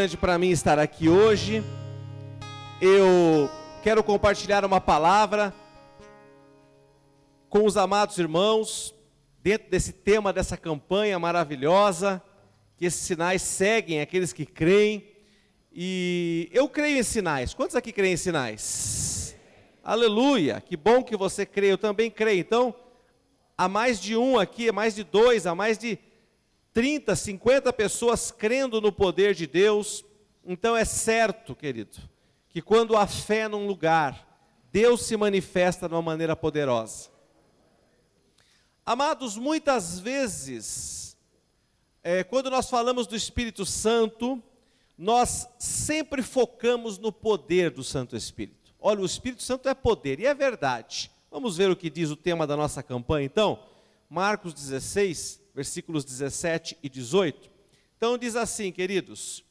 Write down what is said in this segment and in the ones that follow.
grande para mim estar aqui hoje. Eu quero compartilhar uma palavra com os amados irmãos, dentro desse tema dessa campanha maravilhosa, que esses sinais seguem aqueles que creem. E eu creio em sinais. Quantos aqui creem em sinais? Aleluia! Que bom que você crê, eu também creio. Então, há mais de um aqui, há mais de dois, há mais de 30, 50 pessoas crendo no poder de Deus, então é certo, querido, que quando há fé num lugar, Deus se manifesta de uma maneira poderosa. Amados, muitas vezes, é, quando nós falamos do Espírito Santo, nós sempre focamos no poder do Santo Espírito. Olha, o Espírito Santo é poder, e é verdade. Vamos ver o que diz o tema da nossa campanha, então? Marcos 16, versículos 17 e 18. Então diz assim, queridos: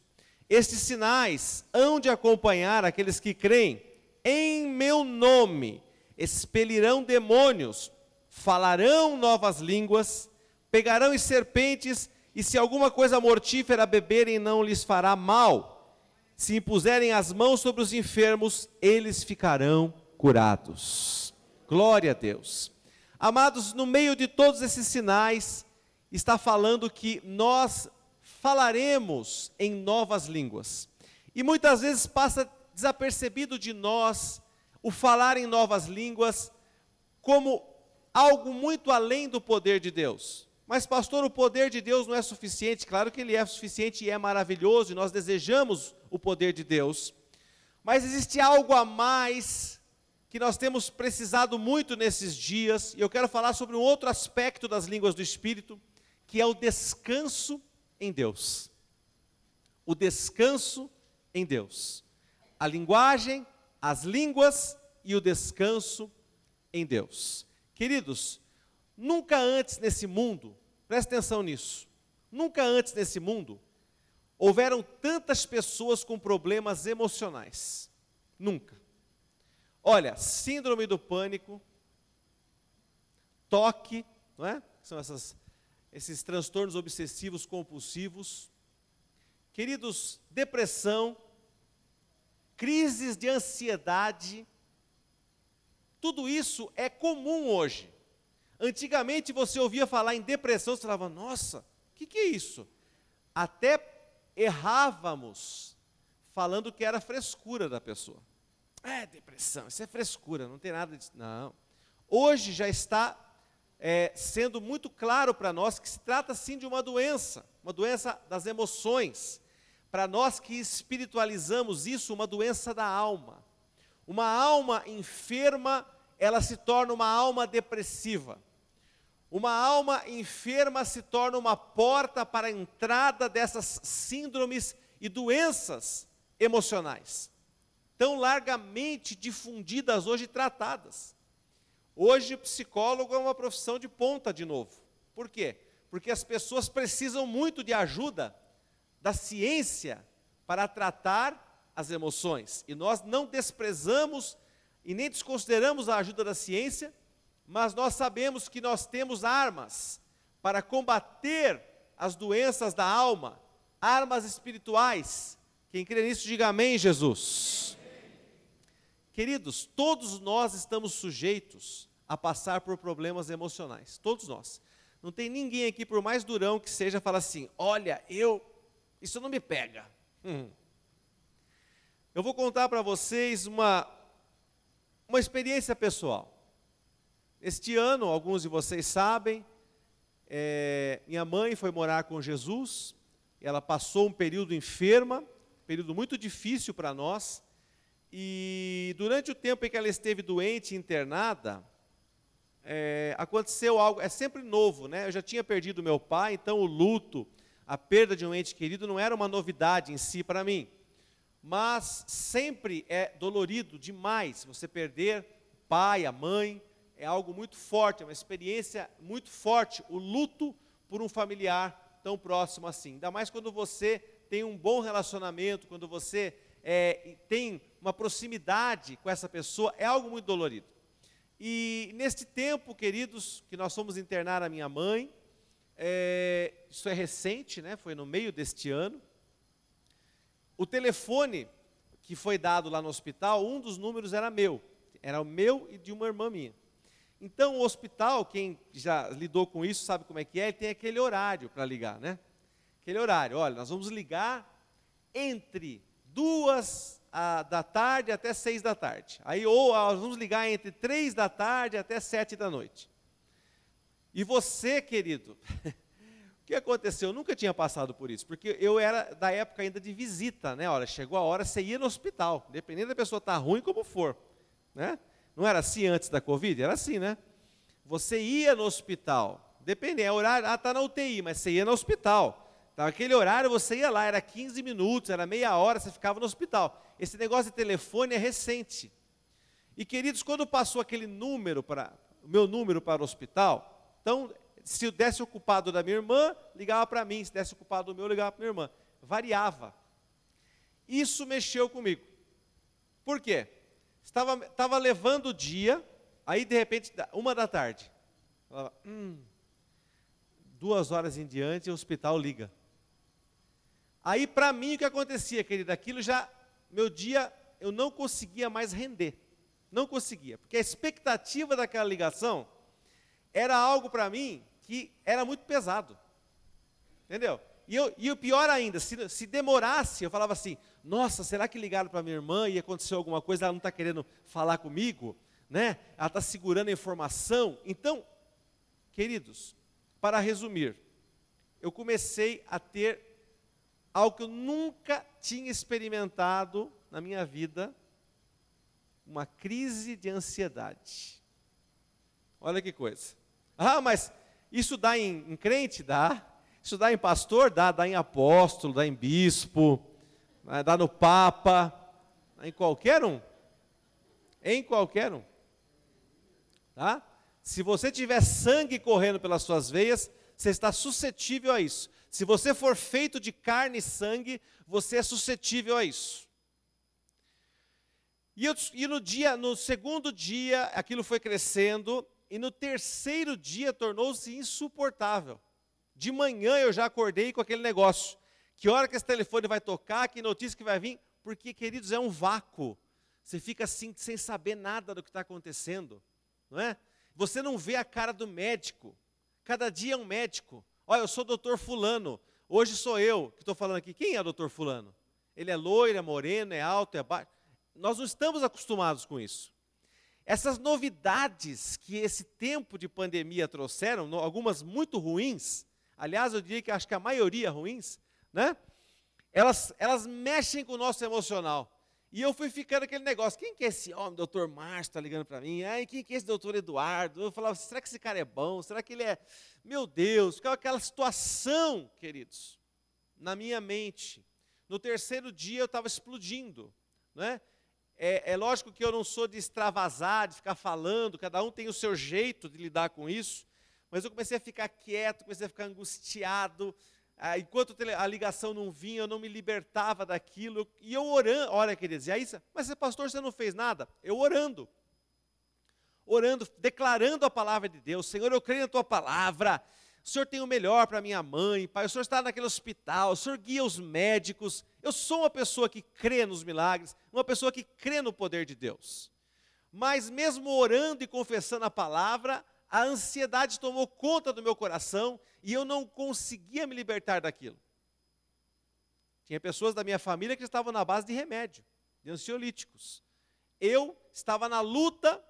Estes sinais hão de acompanhar aqueles que creem, em meu nome expelirão demônios, falarão novas línguas, pegarão em serpentes, e se alguma coisa mortífera beberem, não lhes fará mal. Se impuserem as mãos sobre os enfermos, eles ficarão curados. Glória a Deus. Amados, no meio de todos esses sinais, está falando que nós falaremos em novas línguas. E muitas vezes passa desapercebido de nós o falar em novas línguas como algo muito além do poder de Deus. Mas, pastor, o poder de Deus não é suficiente. Claro que ele é suficiente e é maravilhoso, e nós desejamos o poder de Deus. Mas existe algo a mais que nós temos precisado muito nesses dias, e eu quero falar sobre um outro aspecto das línguas do Espírito, que é o descanso em Deus. O descanso em Deus. A linguagem, as línguas e o descanso em Deus. Queridos, nunca antes nesse mundo, preste atenção nisso, nunca antes nesse mundo houveram tantas pessoas com problemas emocionais. Nunca. Olha, síndrome do pânico, toque, não é? São essas esses transtornos obsessivos compulsivos. Queridos, depressão, crises de ansiedade, tudo isso é comum hoje. Antigamente você ouvia falar em depressão, você falava, nossa, o que, que é isso? Até errávamos falando que era frescura da pessoa. É depressão, isso é frescura, não tem nada disso. Não. Hoje já está é, sendo muito claro para nós que se trata sim de uma doença, uma doença das emoções. Para nós que espiritualizamos isso, uma doença da alma. Uma alma enferma, ela se torna uma alma depressiva. Uma alma enferma se torna uma porta para a entrada dessas síndromes e doenças emocionais, tão largamente difundidas hoje e tratadas. Hoje, psicólogo é uma profissão de ponta de novo. Por quê? Porque as pessoas precisam muito de ajuda da ciência para tratar as emoções. E nós não desprezamos e nem desconsideramos a ajuda da ciência, mas nós sabemos que nós temos armas para combater as doenças da alma, armas espirituais. Quem crê nisso, diga amém, Jesus. Queridos, todos nós estamos sujeitos a passar por problemas emocionais, todos nós. Não tem ninguém aqui, por mais durão que seja, fala assim: olha, eu, isso não me pega. Hum. Eu vou contar para vocês uma, uma experiência pessoal. Este ano, alguns de vocês sabem, é, minha mãe foi morar com Jesus, ela passou um período enferma, período muito difícil para nós, e durante o tempo em que ela esteve doente, internada, é, aconteceu algo, é sempre novo, né? Eu já tinha perdido meu pai, então o luto, a perda de um ente querido não era uma novidade em si para mim. Mas sempre é dolorido demais você perder o pai, a mãe, é algo muito forte, é uma experiência muito forte, o luto por um familiar tão próximo assim. Ainda mais quando você tem um bom relacionamento, quando você é, tem uma proximidade com essa pessoa, é algo muito dolorido. E neste tempo, queridos, que nós fomos internar a minha mãe, é, isso é recente, né? foi no meio deste ano, o telefone que foi dado lá no hospital, um dos números era meu. Era o meu e de uma irmã minha. Então, o hospital, quem já lidou com isso sabe como é que é, ele tem aquele horário para ligar, né? Aquele horário, olha, nós vamos ligar entre duas a, da tarde até seis da tarde. Aí, ou nós vamos ligar entre três da tarde até sete da noite. E você, querido, o que aconteceu? Eu nunca tinha passado por isso, porque eu era da época ainda de visita, né? Olha, chegou a hora, você ia no hospital, dependendo da pessoa estar tá ruim como for, né? Não era assim antes da Covid? Era assim, né? Você ia no hospital, dependendo, é horário, ah, está na UTI, mas você ia no hospital. Então, aquele horário você ia lá, era 15 minutos, era meia hora, você ficava no hospital. Esse negócio de telefone é recente. E queridos, quando passou aquele número para o meu número para o hospital, então se eu desse ocupado da minha irmã, ligava para mim, se desse ocupado do meu, ligava para minha irmã. Variava. Isso mexeu comigo. Por quê? Estava, estava levando o dia, aí de repente, uma da tarde. Falava, hum, duas horas em diante, o hospital liga. Aí, para mim, o que acontecia, querido? Aquilo já, meu dia, eu não conseguia mais render. Não conseguia. Porque a expectativa daquela ligação era algo para mim que era muito pesado. Entendeu? E, eu, e o pior ainda, se, se demorasse, eu falava assim: nossa, será que ligaram para minha irmã e aconteceu alguma coisa, ela não está querendo falar comigo? Né? Ela está segurando a informação. Então, queridos, para resumir, eu comecei a ter algo que eu nunca tinha experimentado na minha vida, uma crise de ansiedade. Olha que coisa. Ah, mas isso dá em, em crente? Dá. Isso dá em pastor? Dá. Dá em apóstolo, dá em bispo, né, dá no papa, dá em qualquer um. Em qualquer um. Tá? Se você tiver sangue correndo pelas suas veias, você está suscetível a isso. Se você for feito de carne e sangue, você é suscetível a isso. E, eu, e no dia, no segundo dia, aquilo foi crescendo, e no terceiro dia tornou-se insuportável. De manhã eu já acordei com aquele negócio. Que hora que esse telefone vai tocar, que notícia que vai vir? Porque, queridos, é um vácuo. Você fica assim, sem saber nada do que está acontecendo, não é? Você não vê a cara do médico. Cada dia é um médico. Olha, eu sou doutor Fulano. Hoje sou eu que estou falando aqui. Quem é o doutor Fulano? Ele é loiro, é moreno, é alto, é baixo. Nós não estamos acostumados com isso. Essas novidades que esse tempo de pandemia trouxeram, algumas muito ruins, aliás, eu diria que acho que a maioria ruins, né? Elas, elas mexem com o nosso emocional. E eu fui ficando aquele negócio, quem que é esse homem, doutor Márcio, está ligando para mim? Ai, quem que é esse doutor Eduardo? Eu falava, será que esse cara é bom? Será que ele é... Meu Deus, ficava aquela situação, queridos, na minha mente. No terceiro dia eu estava explodindo, não é? é? É lógico que eu não sou de extravasar, de ficar falando, cada um tem o seu jeito de lidar com isso, mas eu comecei a ficar quieto, comecei a ficar angustiado, ah, enquanto a ligação não vinha, eu não me libertava daquilo. E eu orando, olha, queridos, e aí, mas pastor, você não fez nada? Eu orando. Orando, declarando a palavra de Deus. Senhor, eu creio na tua palavra. O Senhor tem o melhor para minha mãe, Pai. O Senhor está naquele hospital, o Senhor guia os médicos. Eu sou uma pessoa que crê nos milagres, uma pessoa que crê no poder de Deus. Mas mesmo orando e confessando a palavra, a ansiedade tomou conta do meu coração e eu não conseguia me libertar daquilo. Tinha pessoas da minha família que estavam na base de remédio, de ansiolíticos. Eu estava na luta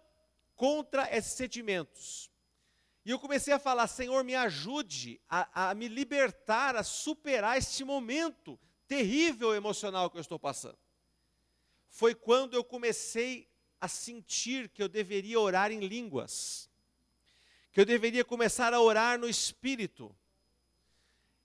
contra esses sentimentos. E eu comecei a falar: Senhor, me ajude a, a me libertar, a superar este momento terrível emocional que eu estou passando. Foi quando eu comecei a sentir que eu deveria orar em línguas que eu deveria começar a orar no Espírito.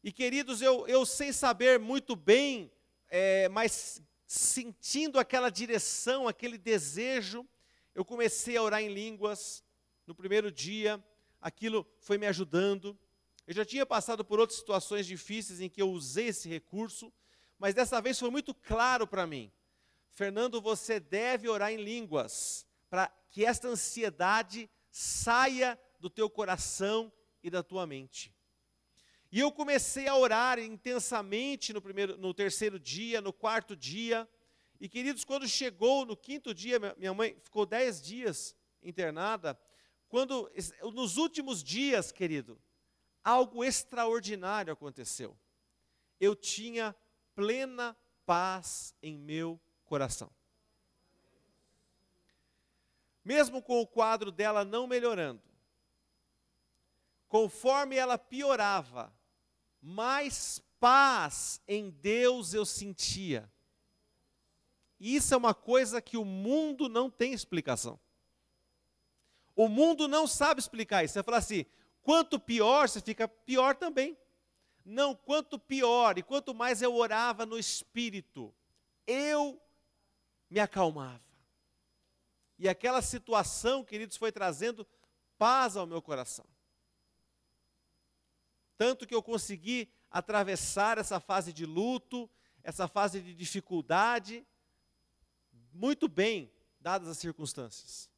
E queridos, eu, eu sem saber muito bem, é, mas sentindo aquela direção, aquele desejo, eu comecei a orar em línguas no primeiro dia, aquilo foi me ajudando. Eu já tinha passado por outras situações difíceis em que eu usei esse recurso, mas dessa vez foi muito claro para mim. Fernando, você deve orar em línguas para que esta ansiedade saia do teu coração e da tua mente. E eu comecei a orar intensamente no, primeiro, no terceiro dia, no quarto dia. E, queridos, quando chegou no quinto dia, minha mãe ficou dez dias internada. Quando, nos últimos dias, querido, algo extraordinário aconteceu. Eu tinha plena paz em meu coração. Mesmo com o quadro dela não melhorando, conforme ela piorava, mais paz em Deus eu sentia. E isso é uma coisa que o mundo não tem explicação. O mundo não sabe explicar isso. Você fala assim, quanto pior, você fica pior também. Não, quanto pior, e quanto mais eu orava no espírito, eu me acalmava. E aquela situação, queridos, foi trazendo paz ao meu coração. Tanto que eu consegui atravessar essa fase de luto, essa fase de dificuldade, muito bem, dadas as circunstâncias.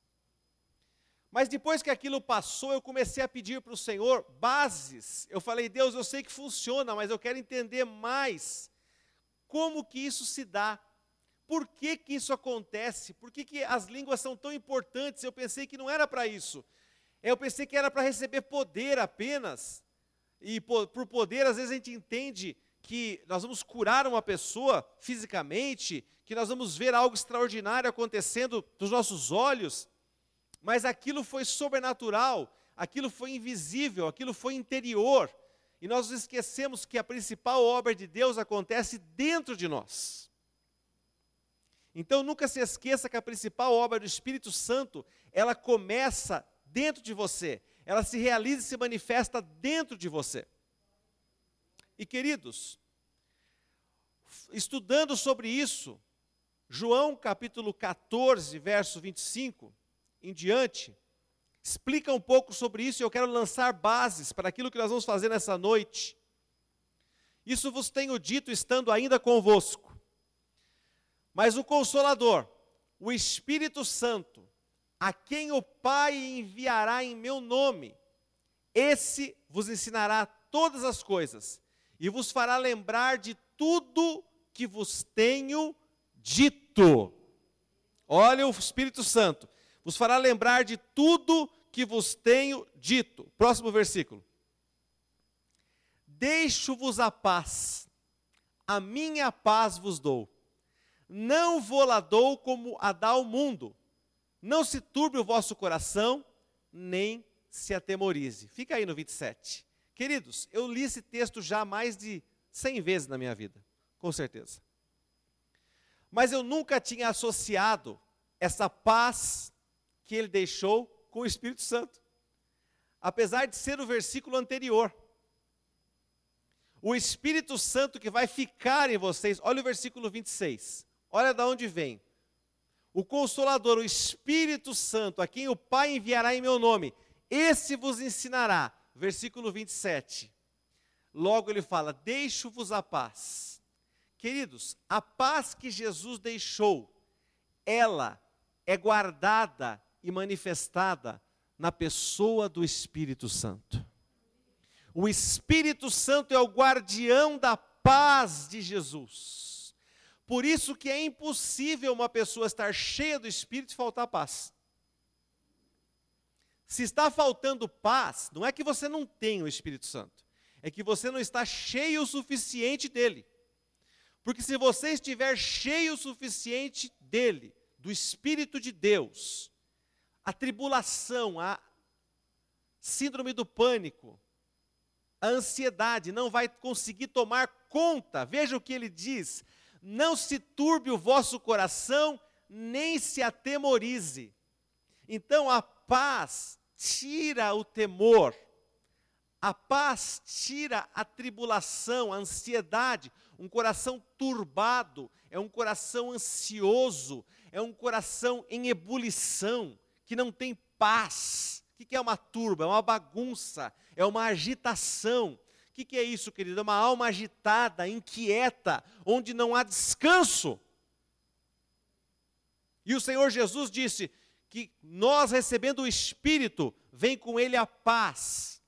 Mas depois que aquilo passou, eu comecei a pedir para o Senhor bases. Eu falei, Deus, eu sei que funciona, mas eu quero entender mais como que isso se dá. Por que, que isso acontece? Por que, que as línguas são tão importantes? Eu pensei que não era para isso. Eu pensei que era para receber poder apenas. E por, poder, às vezes a gente entende que nós vamos curar uma pessoa fisicamente, que nós vamos ver algo extraordinário acontecendo dos nossos olhos, mas aquilo foi sobrenatural, aquilo foi invisível, aquilo foi interior, e nós esquecemos que a principal obra de Deus acontece dentro de nós. Então nunca se esqueça que a principal obra do Espírito Santo, ela começa dentro de você ela se realiza e se manifesta dentro de você. E queridos, estudando sobre isso, João capítulo 14, verso 25 em diante, explica um pouco sobre isso e eu quero lançar bases para aquilo que nós vamos fazer nessa noite. Isso vos tenho dito estando ainda convosco. Mas o Consolador, o Espírito Santo, a quem o Pai enviará em meu nome, esse vos ensinará todas as coisas e vos fará lembrar de tudo que vos tenho dito. Olha o Espírito Santo, vos fará lembrar de tudo que vos tenho dito. Próximo versículo. Deixo-vos a paz, a minha paz vos dou. Não vou lá dou como a dá o mundo. Não se turbe o vosso coração, nem se atemorize. Fica aí no 27. Queridos, eu li esse texto já mais de 100 vezes na minha vida, com certeza. Mas eu nunca tinha associado essa paz que ele deixou com o Espírito Santo. Apesar de ser o versículo anterior. O Espírito Santo que vai ficar em vocês, olha o versículo 26. Olha de onde vem o Consolador, o Espírito Santo, a quem o Pai enviará em meu nome, esse vos ensinará. Versículo 27. Logo ele fala: Deixo-vos a paz. Queridos, a paz que Jesus deixou, ela é guardada e manifestada na pessoa do Espírito Santo. O Espírito Santo é o guardião da paz de Jesus. Por isso que é impossível uma pessoa estar cheia do Espírito e faltar paz. Se está faltando paz, não é que você não tem o Espírito Santo, é que você não está cheio o suficiente dele. Porque se você estiver cheio o suficiente dele, do Espírito de Deus, a tribulação, a síndrome do pânico, a ansiedade não vai conseguir tomar conta. Veja o que ele diz: não se turbe o vosso coração, nem se atemorize. Então a paz tira o temor, a paz tira a tribulação, a ansiedade. Um coração turbado é um coração ansioso, é um coração em ebulição, que não tem paz. O que é uma turba? É uma bagunça, é uma agitação, o que, que é isso, querido? É uma alma agitada, inquieta, onde não há descanso. E o Senhor Jesus disse que nós recebendo o Espírito, vem com ele a paz,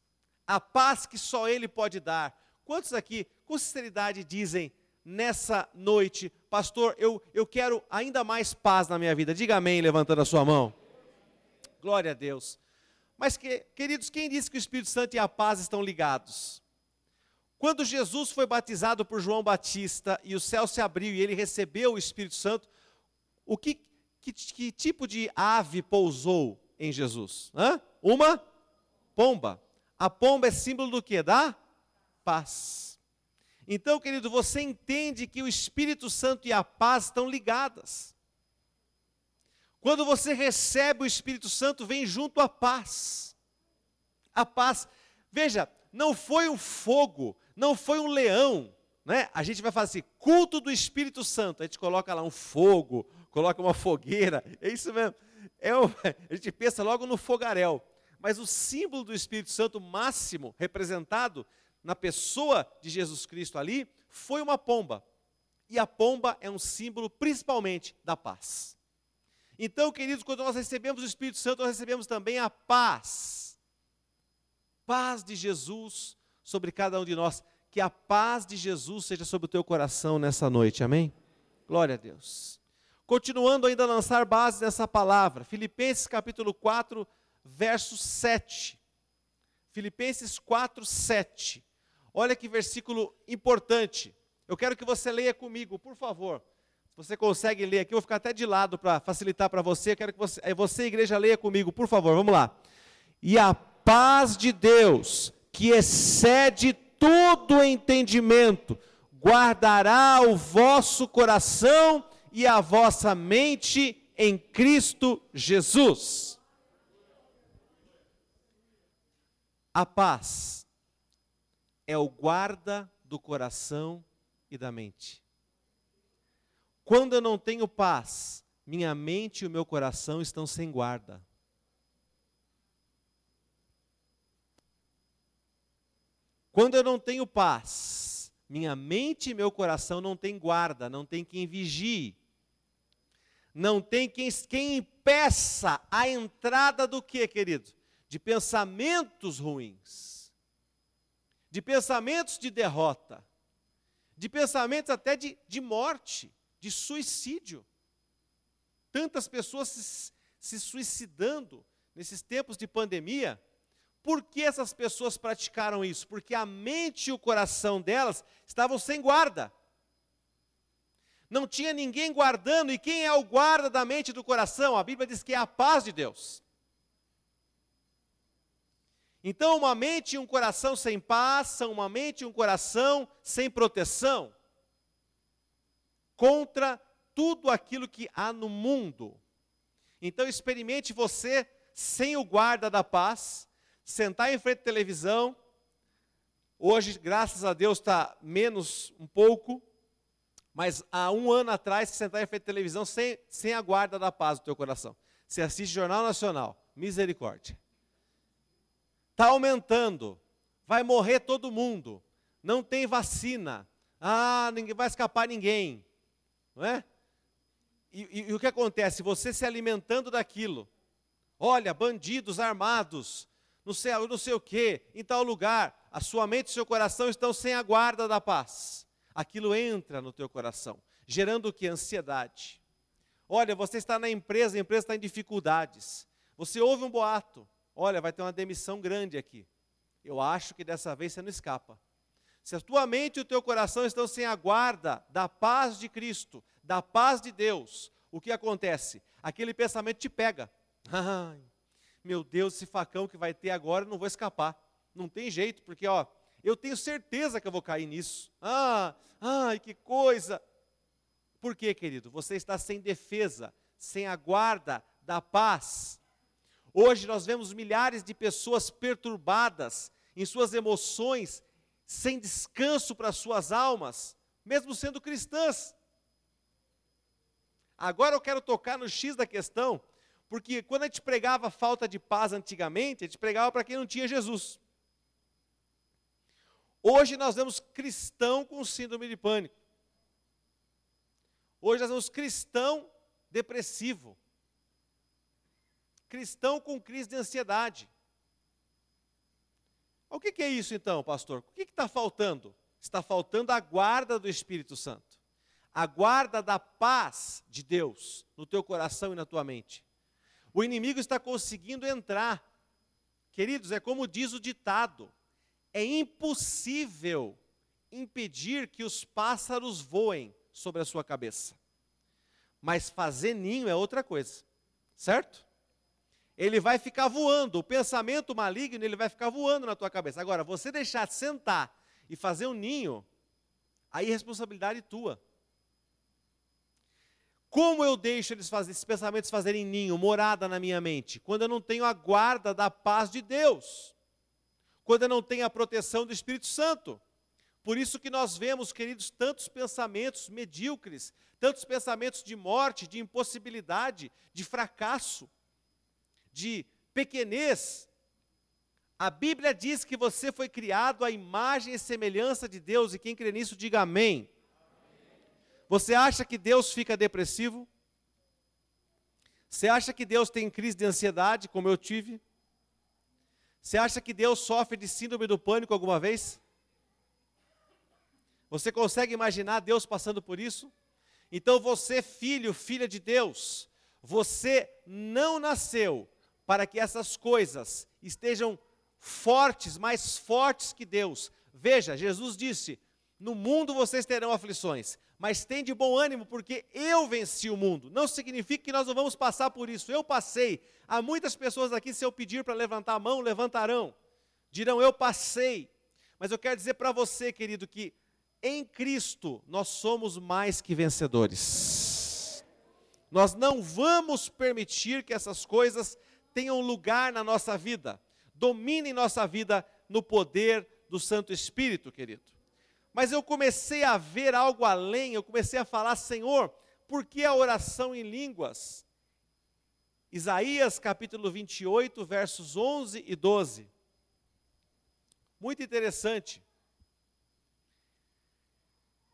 a paz que só Ele pode dar. Quantos aqui, com sinceridade, dizem nessa noite, pastor, eu, eu quero ainda mais paz na minha vida? Diga amém, levantando a sua mão. Glória a Deus. Mas, que, queridos, quem disse que o Espírito Santo e a paz estão ligados? Quando Jesus foi batizado por João Batista e o céu se abriu e ele recebeu o Espírito Santo, o que, que, que tipo de ave pousou em Jesus? Hã? Uma pomba. A pomba é símbolo do que? Da paz. Então, querido, você entende que o Espírito Santo e a paz estão ligadas. Quando você recebe o Espírito Santo, vem junto a paz. A paz. Veja, não foi um fogo, não foi um leão, né? A gente vai fazer assim, culto do Espírito Santo. A gente coloca lá um fogo, coloca uma fogueira. É isso mesmo. É a gente pensa logo no fogaréu. Mas o símbolo do Espírito Santo máximo representado na pessoa de Jesus Cristo ali foi uma pomba. E a pomba é um símbolo principalmente da paz. Então, queridos, quando nós recebemos o Espírito Santo, nós recebemos também a paz. Paz de Jesus sobre cada um de nós. Que a paz de Jesus seja sobre o teu coração nessa noite, amém? Glória a Deus. Continuando ainda a lançar base nessa palavra, Filipenses capítulo 4, verso 7. Filipenses 4, 7. Olha que versículo importante. Eu quero que você leia comigo, por favor. Se você consegue ler aqui, eu vou ficar até de lado para facilitar para você. Eu quero que você, você, igreja, leia comigo, por favor. Vamos lá. E a paz de Deus, que excede todo entendimento, guardará o vosso coração e a vossa mente em Cristo Jesus. A paz é o guarda do coração e da mente. Quando eu não tenho paz, minha mente e o meu coração estão sem guarda. Quando eu não tenho paz, minha mente e meu coração não têm guarda, não tem quem vigie. Não tem quem, quem impeça a entrada do que, querido? De pensamentos ruins, de pensamentos de derrota, de pensamentos até de, de morte, de suicídio. Tantas pessoas se, se suicidando nesses tempos de pandemia, por que essas pessoas praticaram isso? Porque a mente e o coração delas estavam sem guarda. Não tinha ninguém guardando, e quem é o guarda da mente e do coração? A Bíblia diz que é a paz de Deus. Então, uma mente e um coração sem paz são uma mente e um coração sem proteção contra tudo aquilo que há no mundo. Então, experimente você sem o guarda da paz, sentar em frente à televisão. Hoje, graças a Deus, está menos um pouco, mas há um ano atrás, se sentar em frente à televisão sem, sem a guarda da paz do teu coração. Você assiste Jornal Nacional, misericórdia. Está aumentando, vai morrer todo mundo, não tem vacina, ah, ninguém vai escapar ninguém, não é? E, e, e o que acontece? Você se alimentando daquilo, olha, bandidos armados, no céu, não sei o quê, em tal lugar, a sua mente e seu coração estão sem a guarda da paz. Aquilo entra no teu coração, gerando o que? Ansiedade. Olha, você está na empresa, a empresa está em dificuldades. Você ouve um boato, olha, vai ter uma demissão grande aqui. Eu acho que dessa vez você não escapa. Se a tua mente e o teu coração estão sem a guarda da paz de Cristo, da paz de Deus, o que acontece? Aquele pensamento te pega. Meu Deus, esse facão que vai ter agora, não vou escapar. Não tem jeito, porque ó, eu tenho certeza que eu vou cair nisso. Ah, ai, que coisa. Por quê, querido? Você está sem defesa, sem a guarda da paz. Hoje nós vemos milhares de pessoas perturbadas em suas emoções, sem descanso para suas almas, mesmo sendo cristãs. Agora eu quero tocar no X da questão, porque quando a gente pregava falta de paz antigamente, a gente pregava para quem não tinha Jesus. Hoje nós vemos cristão com síndrome de pânico. Hoje nós vemos cristão depressivo. Cristão com crise de ansiedade. O que, que é isso então, pastor? O que está faltando? Está faltando a guarda do Espírito Santo, a guarda da paz de Deus no teu coração e na tua mente. O inimigo está conseguindo entrar. Queridos, é como diz o ditado: é impossível impedir que os pássaros voem sobre a sua cabeça. Mas fazer ninho é outra coisa, certo? Ele vai ficar voando, o pensamento maligno, ele vai ficar voando na tua cabeça. Agora, você deixar sentar e fazer um ninho, aí é responsabilidade tua. Como eu deixo eles fazer, esses pensamentos fazerem ninho, morada na minha mente? Quando eu não tenho a guarda da paz de Deus. Quando eu não tenho a proteção do Espírito Santo. Por isso que nós vemos, queridos, tantos pensamentos medíocres, tantos pensamentos de morte, de impossibilidade, de fracasso, de pequenez. A Bíblia diz que você foi criado à imagem e semelhança de Deus, e quem crê nisso, diga amém. Você acha que Deus fica depressivo? Você acha que Deus tem crise de ansiedade, como eu tive? Você acha que Deus sofre de síndrome do pânico alguma vez? Você consegue imaginar Deus passando por isso? Então você, filho, filha de Deus, você não nasceu para que essas coisas estejam fortes, mais fortes que Deus. Veja, Jesus disse: No mundo vocês terão aflições, mas tem de bom ânimo, porque eu venci o mundo. Não significa que nós não vamos passar por isso. Eu passei. Há muitas pessoas aqui, se eu pedir para levantar a mão, levantarão. Dirão, eu passei. Mas eu quero dizer para você, querido, que em Cristo nós somos mais que vencedores. Nós não vamos permitir que essas coisas tenham lugar na nossa vida, dominem nossa vida no poder do Santo Espírito, querido. Mas eu comecei a ver algo além, eu comecei a falar, Senhor, por que a oração em línguas? Isaías capítulo 28, versos 11 e 12. Muito interessante.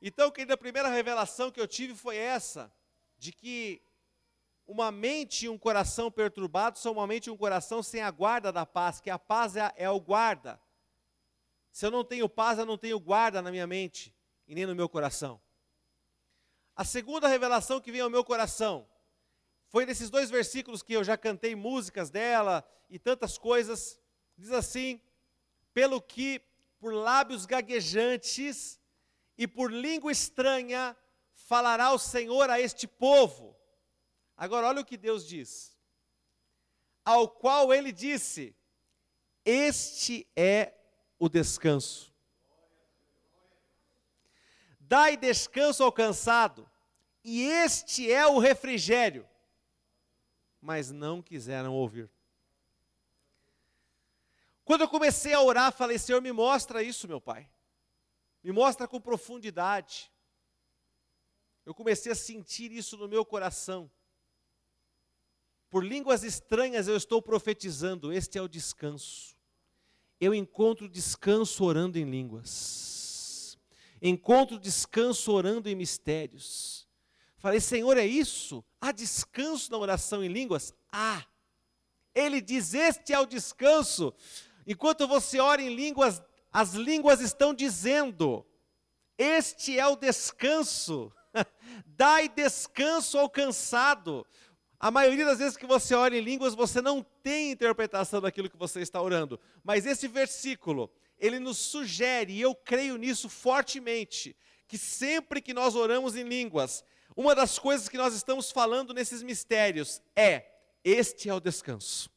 Então, querida, a primeira revelação que eu tive foi essa, de que uma mente e um coração perturbados são uma mente e um coração sem a guarda da paz, que a paz é, é o guarda. Se eu não tenho paz, eu não tenho guarda na minha mente e nem no meu coração. A segunda revelação que veio ao meu coração foi nesses dois versículos que eu já cantei músicas dela e tantas coisas. Diz assim: pelo que por lábios gaguejantes e por língua estranha falará o Senhor a este povo. Agora, olha o que Deus diz. Ao qual ele disse: Este é o descanso. Dai descanso ao cansado, e este é o refrigério. Mas não quiseram ouvir. Quando eu comecei a orar, falei: Senhor, me mostra isso, meu Pai me mostra com profundidade. Eu comecei a sentir isso no meu coração. Por línguas estranhas eu estou profetizando, este é o descanso. Eu encontro descanso orando em línguas. Encontro descanso orando em mistérios. Falei, Senhor, é isso? Há descanso na oração em línguas? Há. Ele diz: Este é o descanso. Enquanto você ora em línguas, as línguas estão dizendo: Este é o descanso. Dai descanso ao cansado. A maioria das vezes que você ora em línguas, você não tem interpretação daquilo que você está orando. Mas esse versículo, ele nos sugere, e eu creio nisso fortemente, que sempre que nós oramos em línguas, uma das coisas que nós estamos falando nesses mistérios é: este é o descanso.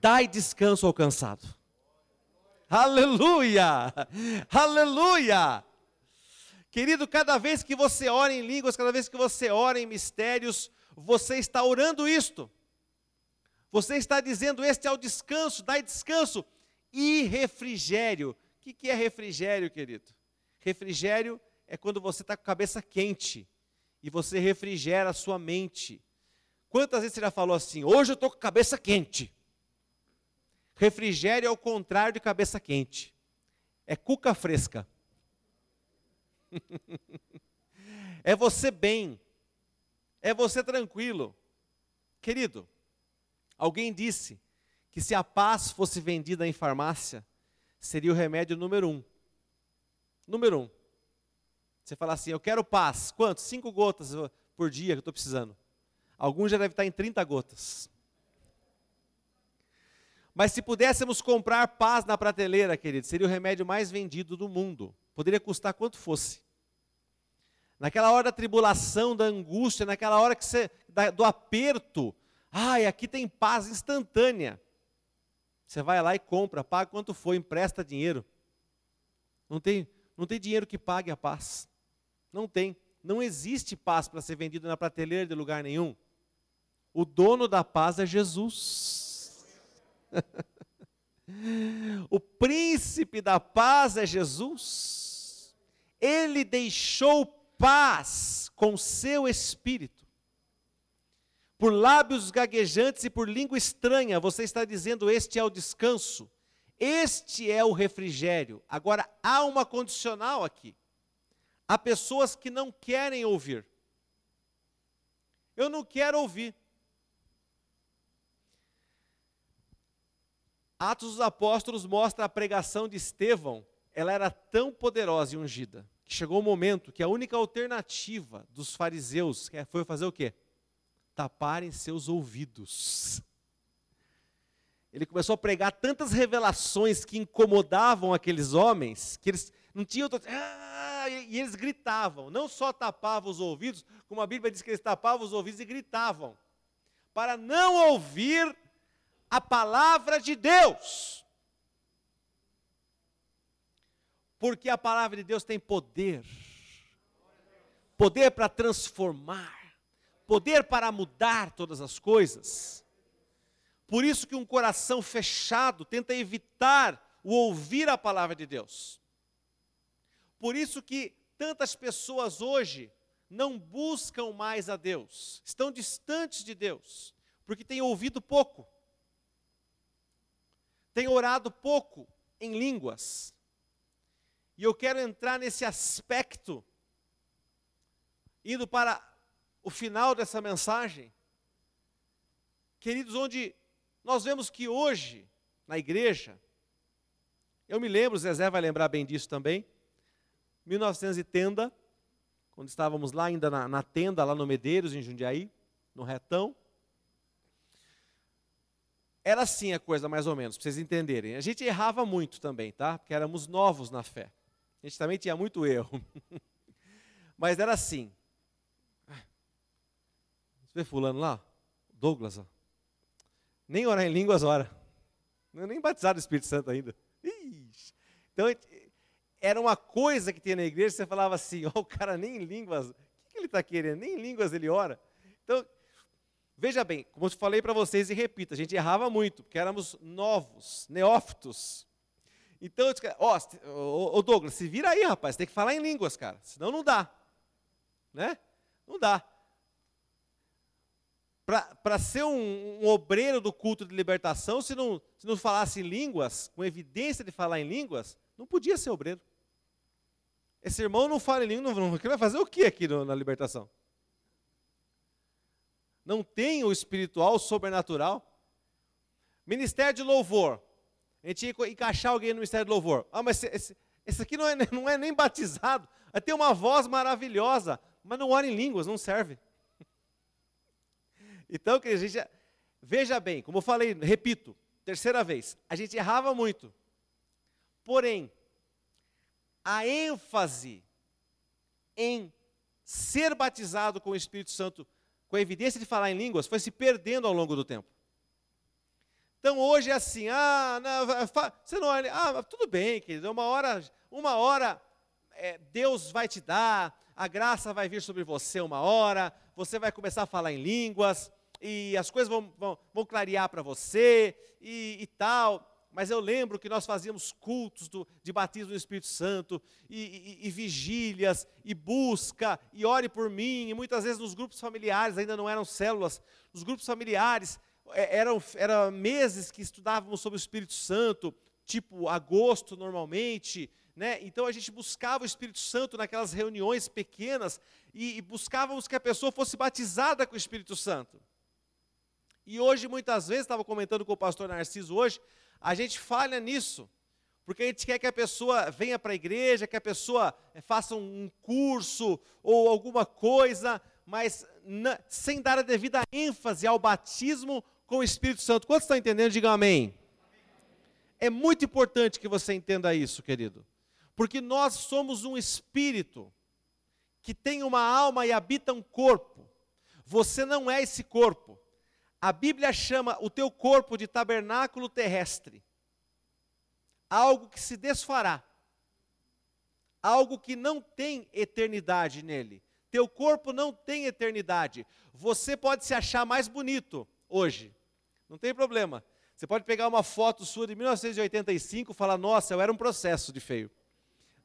Dai descanso ao cansado. Aleluia! Aleluia! Querido, cada vez que você ora em línguas, cada vez que você ora em mistérios, você está orando isto. Você está dizendo: Este é o descanso, dai descanso e refrigério. O que, que é refrigério, querido? Refrigério é quando você está com a cabeça quente e você refrigera a sua mente. Quantas vezes você já falou assim: Hoje eu estou com a cabeça quente? Refrigério é o contrário de cabeça quente. É cuca fresca. é você bem. É você tranquilo. Querido, alguém disse que se a paz fosse vendida em farmácia, seria o remédio número um. Número um. Você fala assim, eu quero paz. Quanto? Cinco gotas por dia que eu estou precisando. Alguns já devem estar em 30 gotas. Mas se pudéssemos comprar paz na prateleira, querido, seria o remédio mais vendido do mundo. Poderia custar quanto fosse. Naquela hora da tribulação, da angústia, naquela hora que você, do aperto, ai, aqui tem paz instantânea. Você vai lá e compra, paga quanto for, empresta dinheiro. Não tem, não tem dinheiro que pague a paz. Não tem. Não existe paz para ser vendido na prateleira de lugar nenhum. O dono da paz é Jesus. o príncipe da paz é Jesus. Ele deixou paz com seu espírito por lábios gaguejantes e por língua estranha, você está dizendo: Este é o descanso, este é o refrigério. Agora, há uma condicional aqui. Há pessoas que não querem ouvir. Eu não quero ouvir. Atos dos Apóstolos mostra a pregação de Estevão, ela era tão poderosa e ungida, chegou o momento que a única alternativa dos fariseus foi fazer o quê? taparem seus ouvidos. Ele começou a pregar tantas revelações que incomodavam aqueles homens, que eles não tinham. Ah, e eles gritavam, não só tapavam os ouvidos, como a Bíblia diz que eles tapavam os ouvidos e gritavam, para não ouvir a palavra de Deus. Porque a palavra de Deus tem poder poder para transformar poder para mudar todas as coisas. Por isso que um coração fechado tenta evitar o ouvir a palavra de Deus. Por isso que tantas pessoas hoje não buscam mais a Deus, estão distantes de Deus, porque têm ouvido pouco, têm orado pouco em línguas. E eu quero entrar nesse aspecto, indo para o final dessa mensagem, queridos, onde nós vemos que hoje, na igreja, eu me lembro, Zezé vai lembrar bem disso também, 1980, quando estávamos lá ainda na, na tenda, lá no Medeiros, em Jundiaí, no retão, era assim a coisa, mais ou menos, para vocês entenderem. A gente errava muito também, tá? Porque éramos novos na fé. A gente também tinha muito erro. Mas era assim: você vê fulano lá? Douglas, ó. Nem orar em línguas ora. Nem batizado do Espírito Santo ainda. Ixi. Então, era uma coisa que tinha na igreja, você falava assim, ó, o cara nem em línguas, o que, que ele está querendo? Nem em línguas ele ora. Então, veja bem, como eu falei para vocês e repito, a gente errava muito, porque éramos novos, neófitos. Então, ó, oh, Douglas, se vira aí, rapaz, tem que falar em línguas, cara, senão não dá. Né? Não dá para ser um, um, obreiro do culto de libertação, se não, se não falasse línguas, com evidência de falar em línguas, não podia ser obreiro. Esse irmão não fala em línguas, não, ele vai fazer o que aqui no, na libertação? Não tem o espiritual, o sobrenatural. Ministério de louvor. A gente ia encaixar alguém no ministério de louvor. Ah, mas esse, esse aqui não é, não é nem batizado. Tem uma voz maravilhosa, mas não ora em línguas, não serve. Então, que a gente, veja bem, como eu falei, repito, terceira vez, a gente errava muito. Porém, a ênfase em ser batizado com o Espírito Santo, com a evidência de falar em línguas, foi se perdendo ao longo do tempo. Então hoje é assim, ah, não, você não olha, ah, tudo bem, querido, uma hora, uma hora é, Deus vai te dar, a graça vai vir sobre você uma hora, você vai começar a falar em línguas, e as coisas vão, vão, vão clarear para você e, e, tal. Mas eu lembro que nós fazíamos cultos do, de batismo do Espírito Santo, e, e, e, vigílias, e busca, e ore por mim, e muitas vezes nos grupos familiares, ainda não eram células, nos grupos familiares, eram, eram meses que estudávamos sobre o Espírito Santo, tipo agosto normalmente, né? Então a gente buscava o Espírito Santo naquelas reuniões pequenas e, e buscávamos que a pessoa fosse batizada com o Espírito Santo. E hoje, muitas vezes, estava comentando com o pastor Narciso hoje, a gente falha nisso. porque a gente quer que a pessoa venha para a igreja, que a pessoa eh, faça um curso ou alguma coisa, mas sem dar a devida ênfase ao batismo com o Espírito Santo. Quantos estão entendendo? Digam amém. É muito importante que você entenda isso, querido, porque nós somos um espírito que tem uma alma e habita um corpo. Você não é esse corpo. A Bíblia chama o teu corpo de tabernáculo terrestre. Algo que se desfará. Algo que não tem eternidade nele. Teu corpo não tem eternidade. Você pode se achar mais bonito hoje. Não tem problema. Você pode pegar uma foto sua de 1985 e falar: "Nossa, eu era um processo de feio".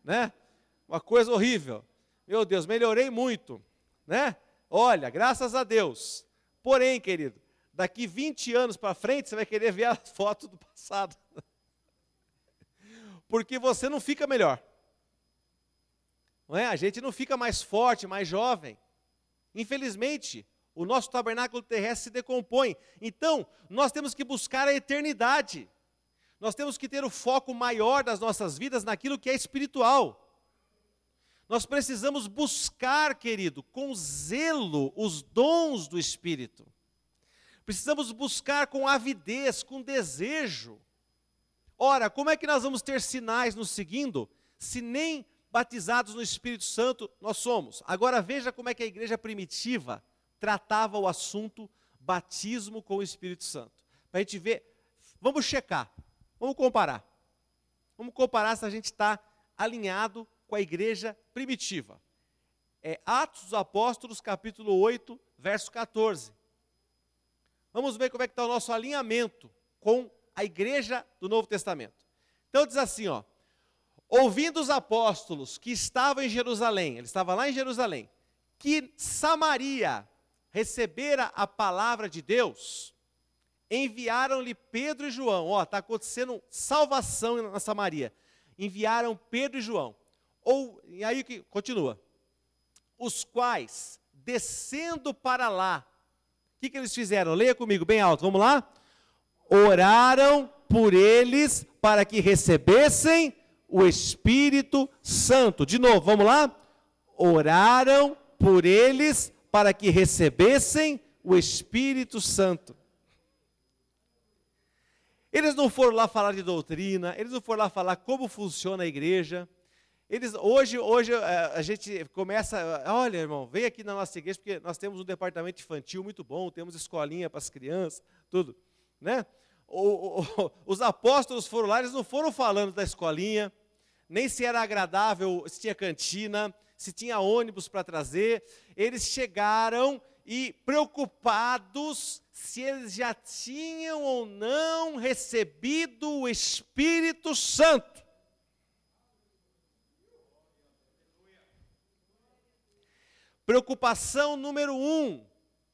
Né? Uma coisa horrível. Meu Deus, melhorei muito, né? Olha, graças a Deus. Porém, querido, daqui 20 anos para frente você vai querer ver a foto do passado. Porque você não fica melhor. Não é? A gente não fica mais forte, mais jovem. Infelizmente, o nosso tabernáculo terrestre se decompõe. Então, nós temos que buscar a eternidade. Nós temos que ter o foco maior das nossas vidas naquilo que é espiritual. Nós precisamos buscar, querido, com zelo os dons do Espírito. Precisamos buscar com avidez, com desejo. Ora, como é que nós vamos ter sinais nos seguindo se nem batizados no Espírito Santo nós somos. Agora veja como é que a igreja primitiva tratava o assunto batismo com o Espírito Santo. Para a gente ver, vamos checar, vamos comparar. Vamos comparar se a gente está alinhado com a igreja primitiva. É Atos dos Apóstolos, capítulo 8, verso 14. Vamos ver como é que está o nosso alinhamento com a igreja do Novo Testamento. Então diz assim, ó, ouvindo os apóstolos que estavam em Jerusalém, ele estava lá em Jerusalém, que Samaria recebera a palavra de Deus, enviaram-lhe Pedro e João. Ó, está acontecendo salvação na Samaria. Enviaram Pedro e João. Ou, e aí que continua. Os quais, descendo para lá, o que, que eles fizeram? Leia comigo, bem alto, vamos lá? Oraram por eles para que recebessem o Espírito Santo. De novo, vamos lá? Oraram por eles para que recebessem o Espírito Santo. Eles não foram lá falar de doutrina, eles não foram lá falar como funciona a igreja. Eles, hoje, hoje eh, a gente começa, olha irmão, vem aqui na nossa igreja, porque nós temos um departamento infantil muito bom, temos escolinha para as crianças, tudo. Né? O, o, os apóstolos foram lá, eles não foram falando da escolinha, nem se era agradável, se tinha cantina, se tinha ônibus para trazer. Eles chegaram e preocupados se eles já tinham ou não recebido o Espírito Santo. Preocupação número um,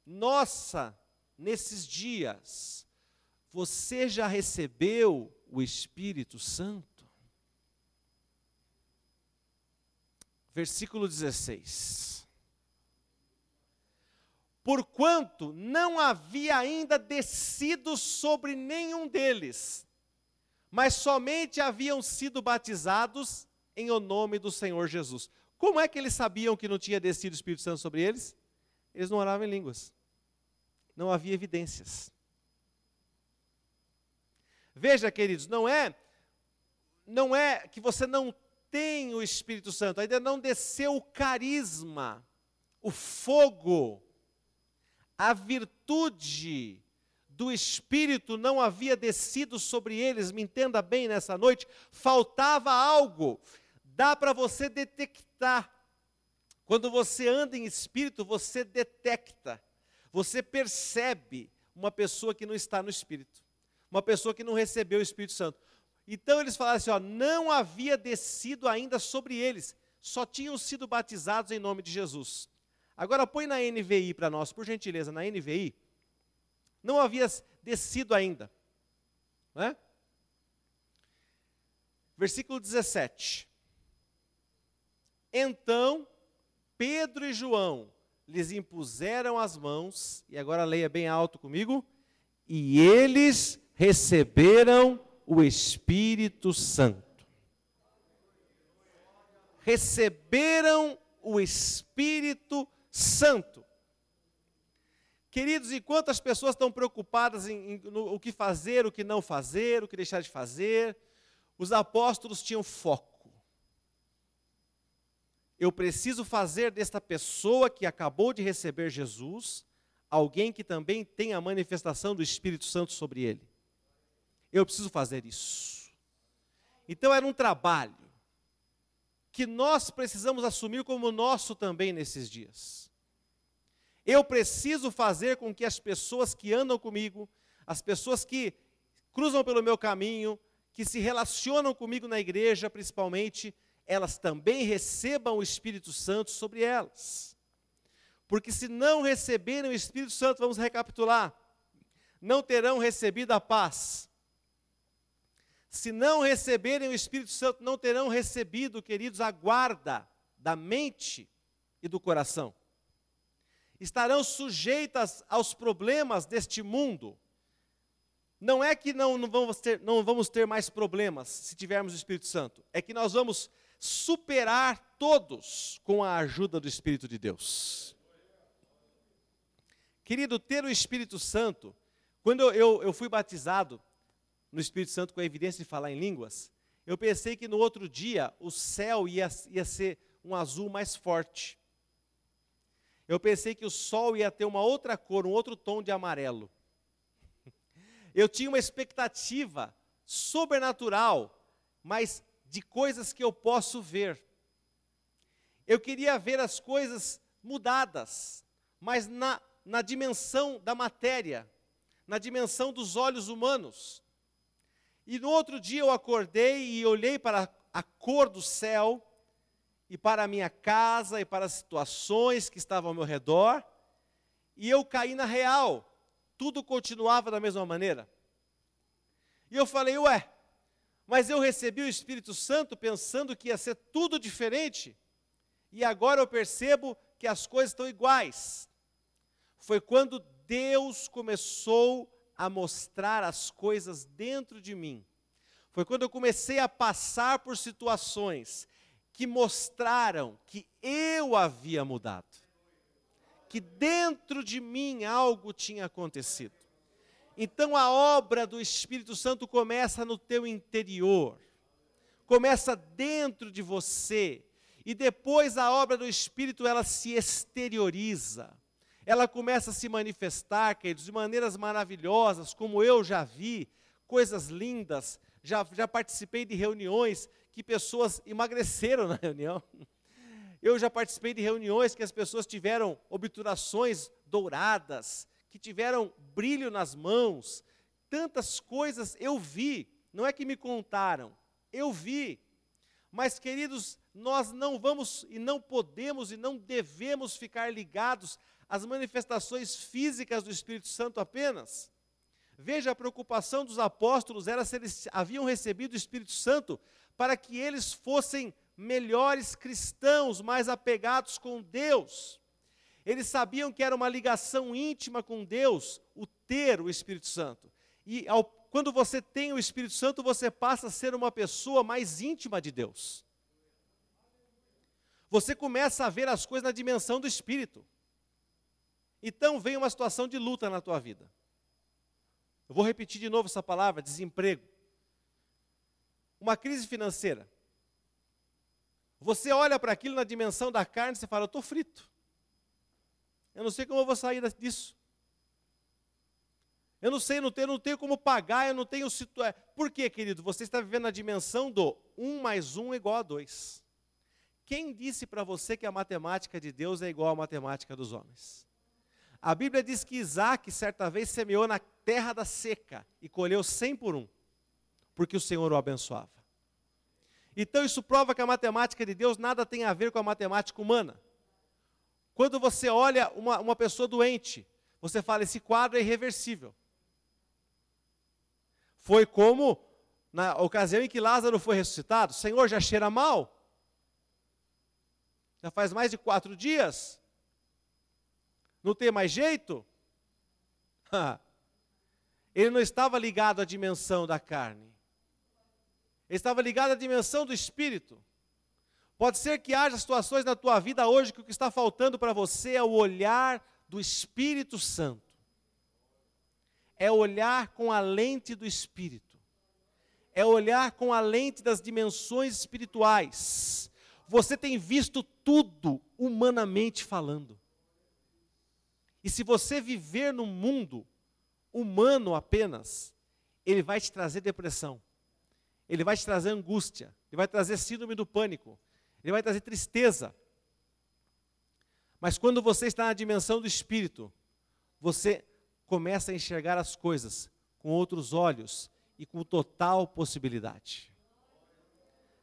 nossa, nesses dias, você já recebeu o Espírito Santo? Versículo 16. Porquanto não havia ainda descido sobre nenhum deles, mas somente haviam sido batizados em o nome do Senhor Jesus. Como é que eles sabiam que não tinha descido o Espírito Santo sobre eles? Eles não oravam em línguas. Não havia evidências. Veja, queridos, não é não é que você não tem o Espírito Santo, ainda não desceu o carisma, o fogo, a virtude do Espírito não havia descido sobre eles, me entenda bem nessa noite, faltava algo, dá para você detectar. Quando você anda em espírito, você detecta, você percebe uma pessoa que não está no espírito, uma pessoa que não recebeu o Espírito Santo. Então eles falaram assim: ó, não havia descido ainda sobre eles, só tinham sido batizados em nome de Jesus. Agora põe na NVI para nós, por gentileza, na NVI. Não havia descido ainda. Né? Versículo 17. Então Pedro e João lhes impuseram as mãos, e agora leia bem alto comigo, e eles receberam o Espírito Santo. receberam o Espírito Santo. Queridos, enquanto as pessoas estão preocupadas em, em no, o que fazer, o que não fazer, o que deixar de fazer, os apóstolos tinham foco. Eu preciso fazer desta pessoa que acabou de receber Jesus alguém que também tem a manifestação do Espírito Santo sobre ele. Eu preciso fazer isso. Então era um trabalho que nós precisamos assumir como nosso também nesses dias. Eu preciso fazer com que as pessoas que andam comigo, as pessoas que cruzam pelo meu caminho, que se relacionam comigo na igreja, principalmente, elas também recebam o Espírito Santo sobre elas. Porque se não receberem o Espírito Santo, vamos recapitular, não terão recebido a paz. Se não receberem o Espírito Santo, não terão recebido, queridos, a guarda da mente e do coração estarão sujeitas aos problemas deste mundo. Não é que não, não, vamos ter, não vamos ter mais problemas se tivermos o Espírito Santo, é que nós vamos superar todos com a ajuda do Espírito de Deus. Querido, ter o Espírito Santo, quando eu, eu, eu fui batizado no Espírito Santo com a evidência de falar em línguas, eu pensei que no outro dia o céu ia, ia ser um azul mais forte eu pensei que o sol ia ter uma outra cor, um outro tom de amarelo. Eu tinha uma expectativa sobrenatural, mas de coisas que eu posso ver. Eu queria ver as coisas mudadas, mas na, na dimensão da matéria, na dimensão dos olhos humanos. E no outro dia eu acordei e olhei para a cor do céu e para a minha casa e para as situações que estavam ao meu redor, e eu caí na real, tudo continuava da mesma maneira. E eu falei, ué, mas eu recebi o Espírito Santo pensando que ia ser tudo diferente, e agora eu percebo que as coisas estão iguais. Foi quando Deus começou a mostrar as coisas dentro de mim. Foi quando eu comecei a passar por situações que mostraram que eu havia mudado, que dentro de mim algo tinha acontecido. Então a obra do Espírito Santo começa no teu interior, começa dentro de você, e depois a obra do Espírito ela se exterioriza. Ela começa a se manifestar, queridos, de maneiras maravilhosas, como eu já vi, coisas lindas, já, já participei de reuniões que pessoas emagreceram na reunião. Eu já participei de reuniões que as pessoas tiveram obturações douradas, que tiveram brilho nas mãos, tantas coisas eu vi, não é que me contaram, eu vi. Mas, queridos, nós não vamos e não podemos e não devemos ficar ligados às manifestações físicas do Espírito Santo apenas. Veja, a preocupação dos apóstolos era se eles haviam recebido o Espírito Santo para que eles fossem melhores cristãos, mais apegados com Deus. Eles sabiam que era uma ligação íntima com Deus o ter o Espírito Santo. E ao, quando você tem o Espírito Santo, você passa a ser uma pessoa mais íntima de Deus. Você começa a ver as coisas na dimensão do Espírito. Então vem uma situação de luta na tua vida. Eu vou repetir de novo essa palavra: desemprego uma crise financeira. Você olha para aquilo na dimensão da carne e fala, eu estou frito. Eu não sei como eu vou sair disso. Eu não sei, não tenho, não tenho como pagar, eu não tenho situação. Por quê, querido? Você está vivendo na dimensão do 1 mais 1 é igual a 2. Quem disse para você que a matemática de Deus é igual à matemática dos homens? A Bíblia diz que Isaac, certa vez, semeou na terra da seca e colheu 100 por um porque o Senhor o abençoava. Então isso prova que a matemática de Deus nada tem a ver com a matemática humana. Quando você olha uma, uma pessoa doente, você fala: esse quadro é irreversível. Foi como na ocasião em que Lázaro foi ressuscitado: Senhor, já cheira mal? Já faz mais de quatro dias? Não tem mais jeito? Ele não estava ligado à dimensão da carne. Ele estava ligado à dimensão do espírito. Pode ser que haja situações na tua vida hoje que o que está faltando para você é o olhar do Espírito Santo. É olhar com a lente do Espírito. É olhar com a lente das dimensões espirituais. Você tem visto tudo humanamente falando. E se você viver num mundo humano apenas, ele vai te trazer depressão. Ele vai te trazer angústia, ele vai trazer síndrome do pânico, ele vai trazer tristeza. Mas quando você está na dimensão do espírito, você começa a enxergar as coisas com outros olhos e com total possibilidade.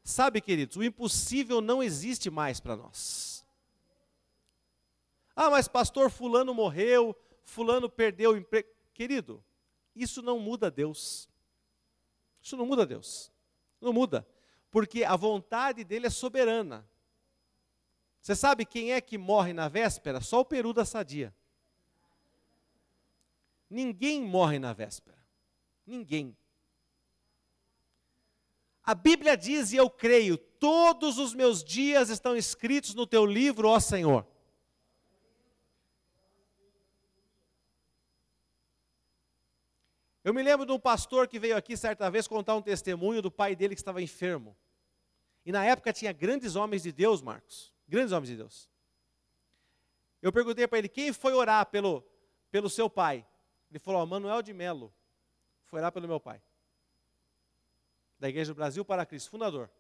Sabe, queridos, o impossível não existe mais para nós. Ah, mas pastor fulano morreu, fulano perdeu o emprego. Querido, isso não muda Deus. Isso não muda Deus. Não muda porque a vontade dele é soberana. Você sabe quem é que morre na véspera? Só o peru da sadia. Ninguém morre na véspera. Ninguém. A Bíblia diz, e eu creio, todos os meus dias estão escritos no teu livro, ó Senhor. Eu me lembro de um pastor que veio aqui certa vez contar um testemunho do pai dele que estava enfermo. E na época tinha grandes homens de Deus, Marcos. Grandes homens de Deus. Eu perguntei para ele, quem foi orar pelo, pelo seu pai? Ele falou, Manuel de Melo. Foi orar pelo meu pai. Da Igreja do Brasil para Cristo, fundador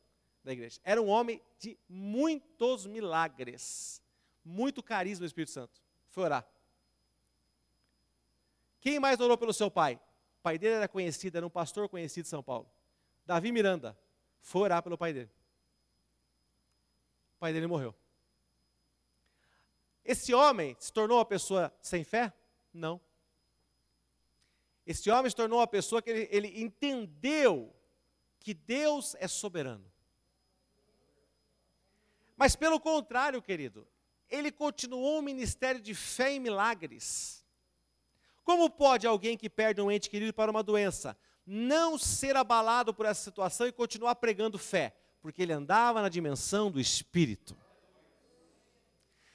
da igreja. Era um homem de muitos milagres. Muito carisma do Espírito Santo. Foi orar. Quem mais orou pelo seu pai? O pai dele era conhecido, era um pastor conhecido de São Paulo. Davi Miranda foi orar pelo pai dele. O pai dele morreu. Esse homem se tornou uma pessoa sem fé? Não. Esse homem se tornou uma pessoa que ele, ele entendeu que Deus é soberano. Mas pelo contrário, querido, ele continuou um ministério de fé em milagres. Como pode alguém que perde um ente querido para uma doença não ser abalado por essa situação e continuar pregando fé? Porque ele andava na dimensão do Espírito.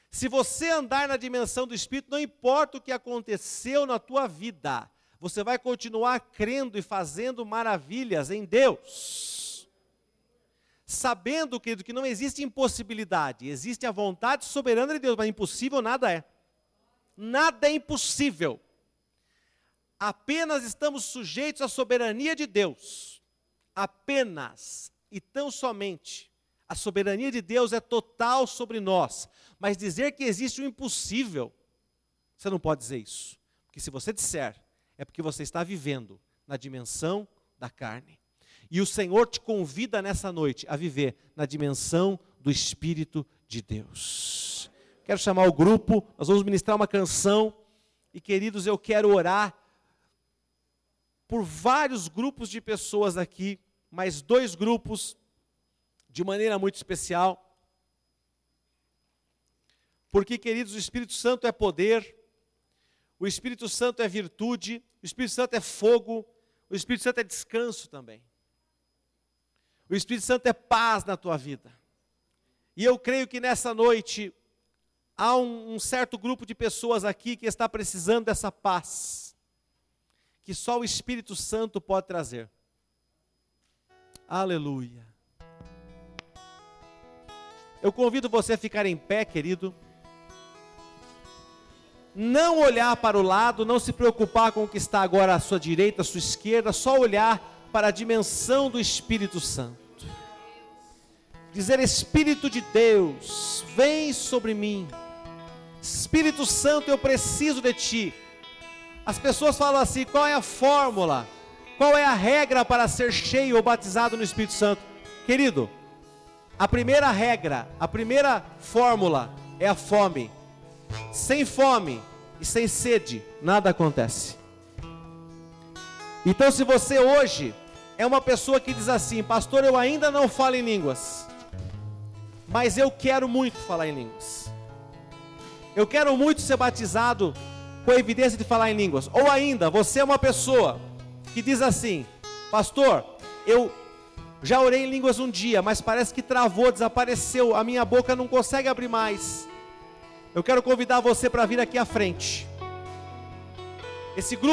Se você andar na dimensão do Espírito, não importa o que aconteceu na tua vida, você vai continuar crendo e fazendo maravilhas em Deus. Sabendo, querido, que não existe impossibilidade, existe a vontade soberana de Deus, mas impossível nada é. Nada é impossível apenas estamos sujeitos à soberania de Deus. Apenas e tão somente. A soberania de Deus é total sobre nós. Mas dizer que existe o impossível, você não pode dizer isso. Porque se você disser, é porque você está vivendo na dimensão da carne. E o Senhor te convida nessa noite a viver na dimensão do Espírito de Deus. Quero chamar o grupo, nós vamos ministrar uma canção. E queridos, eu quero orar por vários grupos de pessoas aqui, mas dois grupos de maneira muito especial. Porque, queridos, o Espírito Santo é poder, o Espírito Santo é virtude, o Espírito Santo é fogo, o Espírito Santo é descanso também. O Espírito Santo é paz na tua vida. E eu creio que nessa noite há um, um certo grupo de pessoas aqui que está precisando dessa paz que só o Espírito Santo pode trazer. Aleluia. Eu convido você a ficar em pé, querido. Não olhar para o lado, não se preocupar com o que está agora à sua direita, à sua esquerda, só olhar para a dimensão do Espírito Santo. Dizer: Espírito de Deus, vem sobre mim. Espírito Santo, eu preciso de ti. As pessoas falam assim: qual é a fórmula? Qual é a regra para ser cheio ou batizado no Espírito Santo? Querido, a primeira regra, a primeira fórmula é a fome. Sem fome e sem sede, nada acontece. Então, se você hoje é uma pessoa que diz assim, pastor, eu ainda não falo em línguas, mas eu quero muito falar em línguas. Eu quero muito ser batizado com a evidência de falar em línguas. Ou ainda, você é uma pessoa que diz assim: Pastor, eu Já orei em línguas um dia, mas parece que travou, desapareceu, a minha boca não consegue abrir mais. Eu quero convidar você para vir aqui à frente. Esse grupo